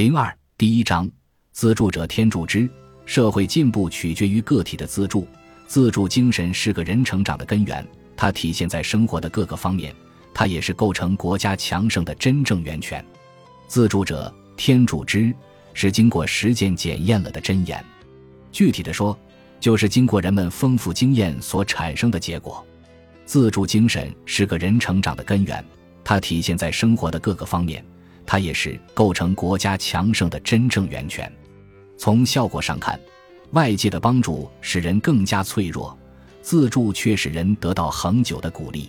零二第一章：自助者天助之。社会进步取决于个体的自助，自助精神是个人成长的根源，它体现在生活的各个方面，它也是构成国家强盛的真正源泉。自助者天助之，是经过实践检验了的真言。具体的说，就是经过人们丰富经验所产生的结果。自助精神是个人成长的根源，它体现在生活的各个方面。它也是构成国家强盛的真正源泉。从效果上看，外界的帮助使人更加脆弱，自助却使人得到恒久的鼓励。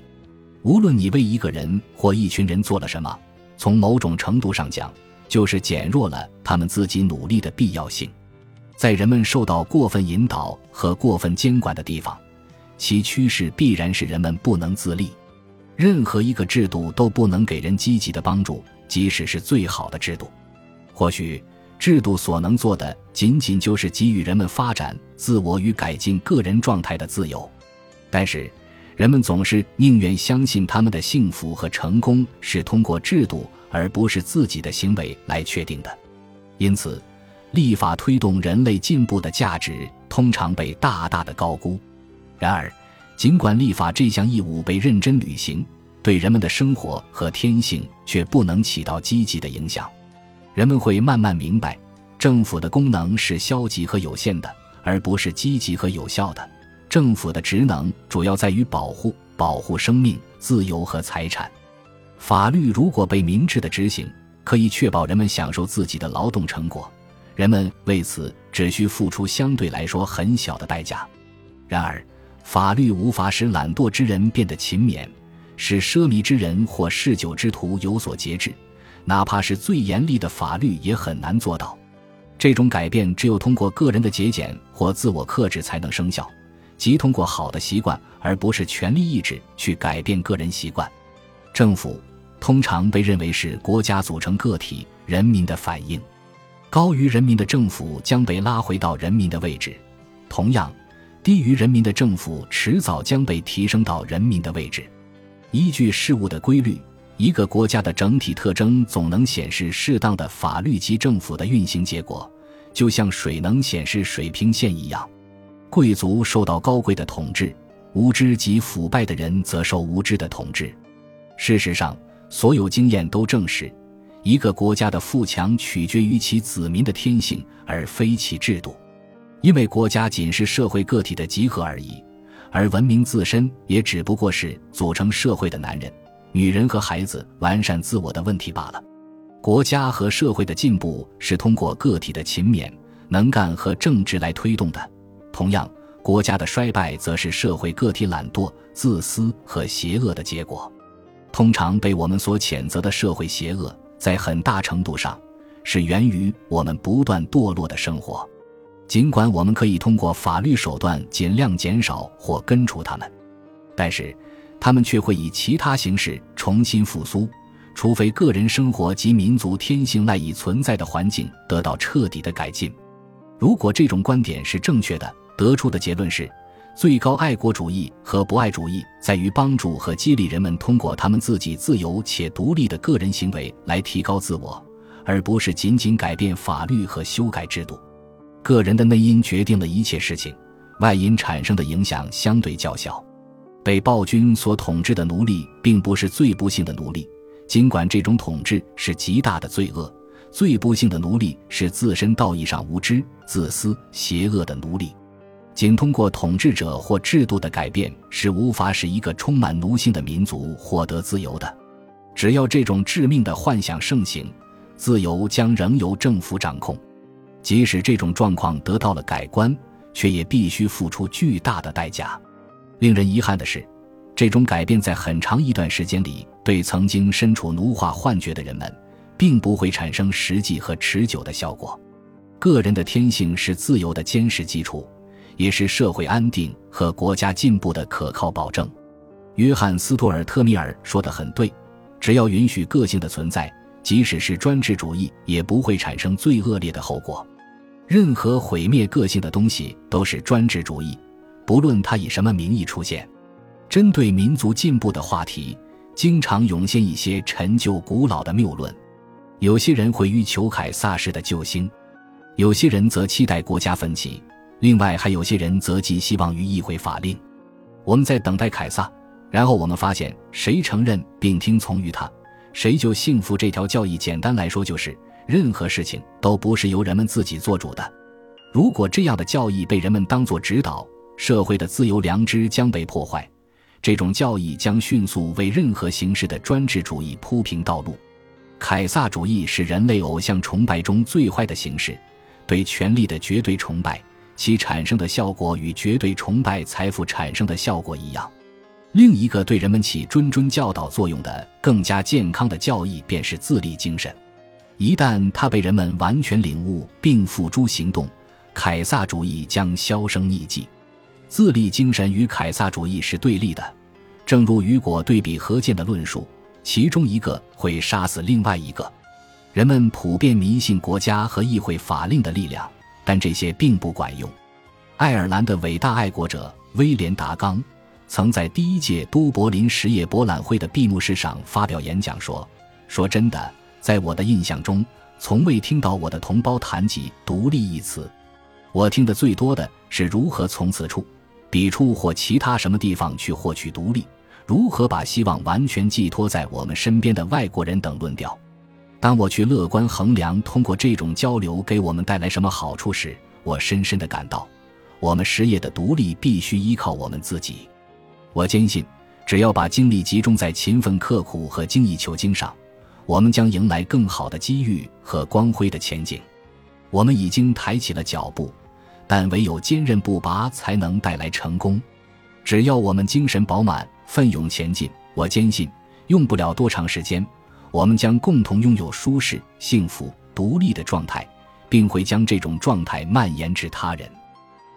无论你为一个人或一群人做了什么，从某种程度上讲，就是减弱了他们自己努力的必要性。在人们受到过分引导和过分监管的地方，其趋势必然是人们不能自立。任何一个制度都不能给人积极的帮助。即使是最好的制度，或许制度所能做的仅仅就是给予人们发展自我与改进个人状态的自由，但是人们总是宁愿相信他们的幸福和成功是通过制度而不是自己的行为来确定的，因此，立法推动人类进步的价值通常被大大的高估。然而，尽管立法这项义务被认真履行。对人们的生活和天性却不能起到积极的影响，人们会慢慢明白，政府的功能是消极和有限的，而不是积极和有效的。政府的职能主要在于保护、保护生命、自由和财产。法律如果被明智的执行，可以确保人们享受自己的劳动成果，人们为此只需付出相对来说很小的代价。然而，法律无法使懒惰之人变得勤勉。使奢靡之人或嗜酒之徒有所节制，哪怕是最严厉的法律也很难做到。这种改变只有通过个人的节俭或自我克制才能生效，即通过好的习惯，而不是权力意志去改变个人习惯。政府通常被认为是国家组成个体人民的反应，高于人民的政府将被拉回到人民的位置，同样，低于人民的政府迟早将被提升到人民的位置。依据事物的规律，一个国家的整体特征总能显示适当的法律及政府的运行结果，就像水能显示水平线一样。贵族受到高贵的统治，无知及腐败的人则受无知的统治。事实上，所有经验都证实，一个国家的富强取决于其子民的天性，而非其制度，因为国家仅是社会个体的集合而已。而文明自身也只不过是组成社会的男人、女人和孩子完善自我的问题罢了。国家和社会的进步是通过个体的勤勉、能干和正直来推动的。同样，国家的衰败则是社会个体懒惰、自私和邪恶的结果。通常被我们所谴责的社会邪恶，在很大程度上是源于我们不断堕落的生活。尽管我们可以通过法律手段尽量减少或根除它们，但是它们却会以其他形式重新复苏，除非个人生活及民族天性赖以存在的环境得到彻底的改进。如果这种观点是正确的，得出的结论是：最高爱国主义和博爱主义在于帮助和激励人们通过他们自己自由且独立的个人行为来提高自我，而不是仅仅改变法律和修改制度。个人的内因决定了一切事情，外因产生的影响相对较小。被暴君所统治的奴隶并不是最不幸的奴隶，尽管这种统治是极大的罪恶。最不幸的奴隶是自身道义上无知、自私、邪恶的奴隶。仅通过统治者或制度的改变是无法使一个充满奴性的民族获得自由的。只要这种致命的幻想盛行，自由将仍由政府掌控。即使这种状况得到了改观，却也必须付出巨大的代价。令人遗憾的是，这种改变在很长一段时间里，对曾经身处奴化幻觉的人们，并不会产生实际和持久的效果。个人的天性是自由的坚实基础，也是社会安定和国家进步的可靠保证。约翰·斯图尔特米尔说的很对：只要允许个性的存在，即使是专制主义，也不会产生最恶劣的后果。任何毁灭个性的东西都是专制主义，不论它以什么名义出现。针对民族进步的话题，经常涌现一些陈旧古老的谬论。有些人会于求凯撒式的救星，有些人则期待国家奋起，另外还有些人则寄希望于议会法令。我们在等待凯撒，然后我们发现，谁承认并听从于他，谁就幸福。这条教义简单来说就是，任何事情都不是由人们自己做主的。如果这样的教义被人们当作指导，社会的自由良知将被破坏。这种教义将迅速为任何形式的专制主义铺平道路。凯撒主义是人类偶像崇拜中最坏的形式，对权力的绝对崇拜，其产生的效果与绝对崇拜财富产生的效果一样。另一个对人们起谆谆教导作用的更加健康的教义，便是自立精神。一旦它被人们完全领悟并付诸行动，凯撒主义将销声匿迹。自立精神与凯撒主义是对立的，正如雨果对比何健的论述，其中一个会杀死另外一个。人们普遍迷信国家和议会法令的力量，但这些并不管用。爱尔兰的伟大爱国者威廉·达冈曾在第一届都柏林实业博览会的闭幕式上发表演讲说：“说真的，在我的印象中，从未听到我的同胞谈及独立一词。我听得最多的是如何从此处。”笔处或其他什么地方去获取独立？如何把希望完全寄托在我们身边的外国人等论调？当我去乐观衡量通过这种交流给我们带来什么好处时，我深深的感到，我们失业的独立必须依靠我们自己。我坚信，只要把精力集中在勤奋刻苦和精益求精上，我们将迎来更好的机遇和光辉的前景。我们已经抬起了脚步。但唯有坚韧不拔，才能带来成功。只要我们精神饱满，奋勇前进，我坚信，用不了多长时间，我们将共同拥有舒适、幸福、独立的状态，并会将这种状态蔓延至他人。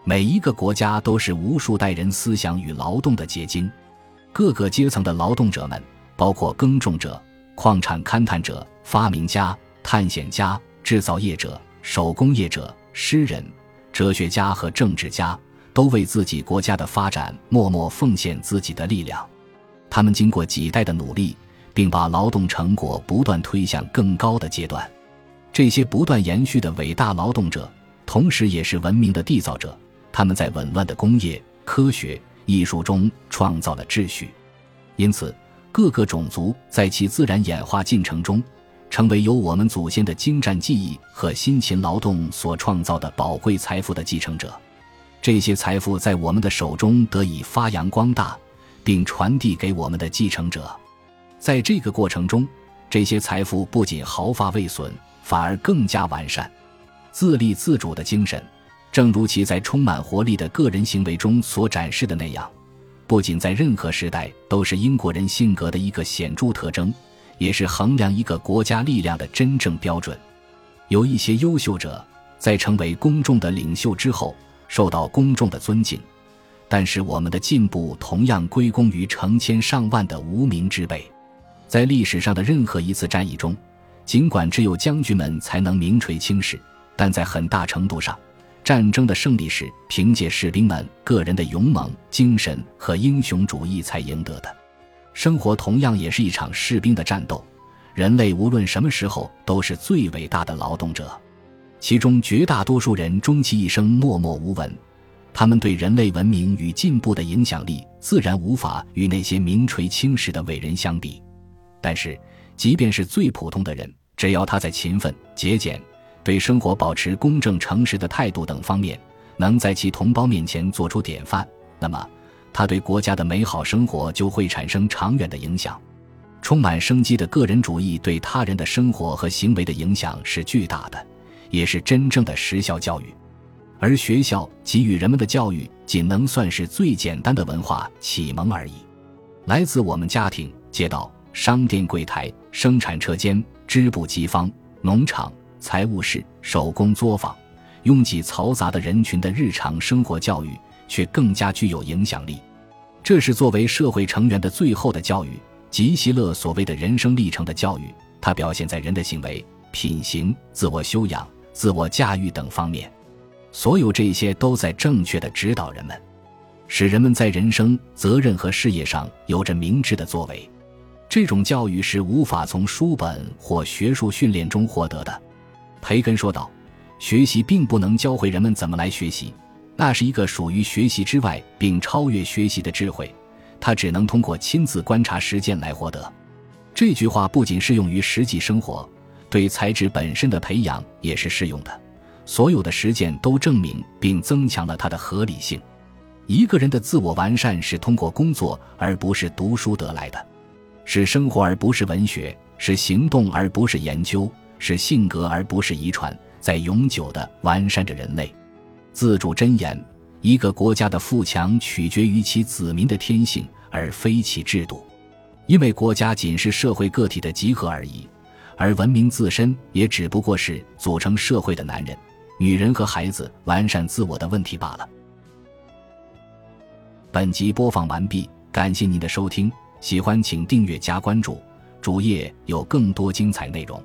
每一个国家都是无数代人思想与劳动的结晶，各个阶层的劳动者们，包括耕种者、矿产勘探者、发明家、探险家、制造业者、手工业者、诗人。哲学家和政治家都为自己国家的发展默默奉献自己的力量，他们经过几代的努力，并把劳动成果不断推向更高的阶段。这些不断延续的伟大劳动者，同时也是文明的缔造者。他们在紊乱的工业、科学、艺术中创造了秩序，因此各个种族在其自然演化进程中。成为由我们祖先的精湛技艺和辛勤劳动所创造的宝贵财富的继承者，这些财富在我们的手中得以发扬光大，并传递给我们的继承者。在这个过程中，这些财富不仅毫发未损，反而更加完善。自立自主的精神，正如其在充满活力的个人行为中所展示的那样，不仅在任何时代都是英国人性格的一个显著特征。也是衡量一个国家力量的真正标准。有一些优秀者在成为公众的领袖之后，受到公众的尊敬，但是我们的进步同样归功于成千上万的无名之辈。在历史上的任何一次战役中，尽管只有将军们才能名垂青史，但在很大程度上，战争的胜利是凭借士兵们个人的勇猛精神和英雄主义才赢得的。生活同样也是一场士兵的战斗，人类无论什么时候都是最伟大的劳动者，其中绝大多数人终其一生默默无闻，他们对人类文明与进步的影响力自然无法与那些名垂青史的伟人相比。但是，即便是最普通的人，只要他在勤奋、节俭、对生活保持公正诚实的态度等方面，能在其同胞面前做出典范，那么。他对国家的美好生活就会产生长远的影响，充满生机的个人主义对他人的生活和行为的影响是巨大的，也是真正的实效教育。而学校给予人们的教育，仅能算是最简单的文化启蒙而已，来自我们家庭、街道、商店柜台、生产车间、织布机房、农场、财务室、手工作坊，拥挤嘈杂的人群的日常生活教育。却更加具有影响力。这是作为社会成员的最后的教育，吉希勒所谓的人生历程的教育。它表现在人的行为、品行、自我修养、自我驾驭等方面。所有这些都在正确的指导人们，使人们在人生、责任和事业上有着明智的作为。这种教育是无法从书本或学术训练中获得的。培根说道：“学习并不能教会人们怎么来学习，那是一个属于学习之外并超越学习的智慧，它只能通过亲自观察实践来获得。”这句话不仅适用于实际生活，对才智本身的培养也是适用的。所有的实践都证明并增强了它的合理性。一个人的自我完善是通过工作而不是读书得来的，是生活而不是文学，是行动而不是研究，是性格而不是遗传，在永久的完善着人类。自主箴言：一个国家的富强取决于其子民的天性，而非其制度。因为国家仅是社会个体的集合而已，而文明自身也只不过是组成社会的男人、女人和孩子完善自我的问题罢了。本集播放完毕，感谢您的收听，喜欢请订阅加关注，主页有更多精彩内容。